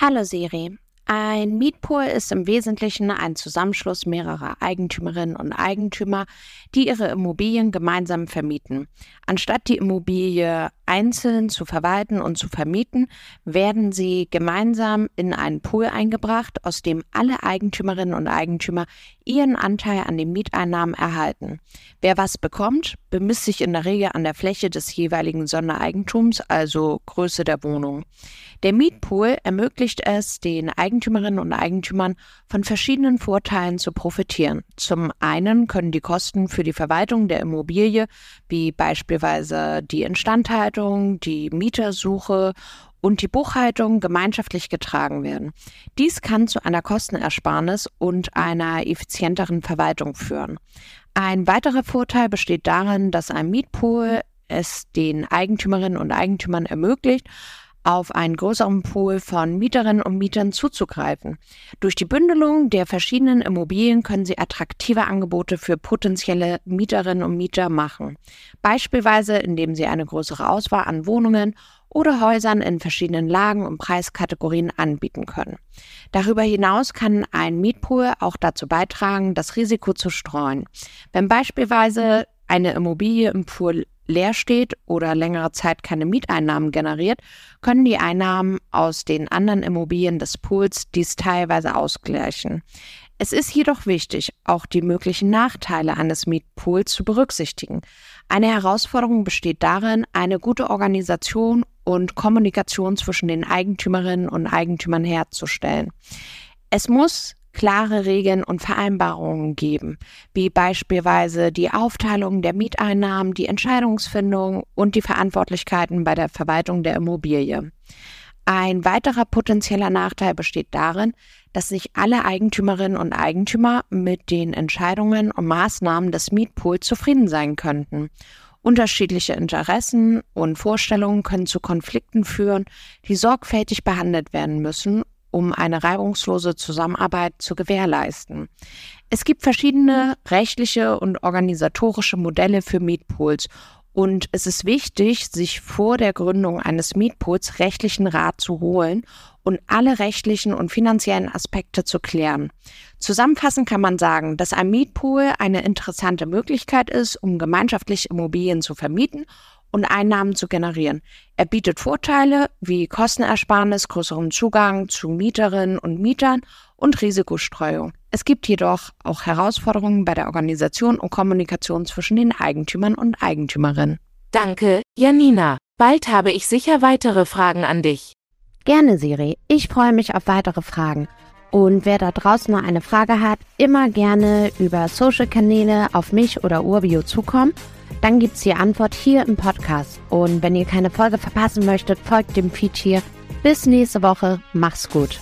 Hallo Siri. Ein Mietpool ist im Wesentlichen ein Zusammenschluss mehrerer Eigentümerinnen und Eigentümer, die ihre Immobilien gemeinsam vermieten. Anstatt die Immobilie einzeln zu verwalten und zu vermieten, werden sie gemeinsam in einen Pool eingebracht, aus dem alle Eigentümerinnen und Eigentümer ihren Anteil an den Mieteinnahmen erhalten. Wer was bekommt, bemisst sich in der Regel an der Fläche des jeweiligen Sondereigentums, also Größe der Wohnung. Der Mietpool ermöglicht es den Eigentümerinnen und Eigentümern von verschiedenen Vorteilen zu profitieren. Zum einen können die Kosten für die Verwaltung der Immobilie, wie beispielsweise die Instandhaltung, die Mietersuche und die Buchhaltung gemeinschaftlich getragen werden. Dies kann zu einer Kostenersparnis und einer effizienteren Verwaltung führen. Ein weiterer Vorteil besteht darin, dass ein Mietpool es den Eigentümerinnen und Eigentümern ermöglicht, auf einen größeren Pool von Mieterinnen und Mietern zuzugreifen. Durch die Bündelung der verschiedenen Immobilien können sie attraktive Angebote für potenzielle Mieterinnen und Mieter machen. Beispielsweise, indem sie eine größere Auswahl an Wohnungen oder Häusern in verschiedenen Lagen und Preiskategorien anbieten können. Darüber hinaus kann ein Mietpool auch dazu beitragen, das Risiko zu streuen. Wenn beispielsweise eine Immobilie im Pool leer steht oder längere Zeit keine Mieteinnahmen generiert, können die Einnahmen aus den anderen Immobilien des Pools dies teilweise ausgleichen. Es ist jedoch wichtig, auch die möglichen Nachteile eines Mietpools zu berücksichtigen. Eine Herausforderung besteht darin, eine gute Organisation und Kommunikation zwischen den Eigentümerinnen und Eigentümern herzustellen. Es muss klare Regeln und Vereinbarungen geben, wie beispielsweise die Aufteilung der Mieteinnahmen, die Entscheidungsfindung und die Verantwortlichkeiten bei der Verwaltung der Immobilie. Ein weiterer potenzieller Nachteil besteht darin, dass sich alle Eigentümerinnen und Eigentümer mit den Entscheidungen und Maßnahmen des Mietpools zufrieden sein könnten. Unterschiedliche Interessen und Vorstellungen können zu Konflikten führen, die sorgfältig behandelt werden müssen um eine reibungslose Zusammenarbeit zu gewährleisten. Es gibt verschiedene rechtliche und organisatorische Modelle für Mietpools und es ist wichtig, sich vor der Gründung eines Mietpools rechtlichen Rat zu holen und alle rechtlichen und finanziellen Aspekte zu klären. Zusammenfassend kann man sagen, dass ein Mietpool eine interessante Möglichkeit ist, um gemeinschaftlich Immobilien zu vermieten und Einnahmen zu generieren. Er bietet Vorteile wie Kostenersparnis, größeren Zugang zu Mieterinnen und Mietern und Risikostreuung. Es gibt jedoch auch Herausforderungen bei der Organisation und Kommunikation zwischen den Eigentümern und Eigentümerinnen. Danke, Janina. Bald habe ich sicher weitere Fragen an dich. Gerne, Siri. Ich freue mich auf weitere Fragen. Und wer da draußen noch eine Frage hat, immer gerne über Social-Kanäle auf mich oder Urbio zukommen dann gibt's die Antwort hier im Podcast. Und wenn ihr keine Folge verpassen möchtet, folgt dem Feed hier. Bis nächste Woche. Mach's gut.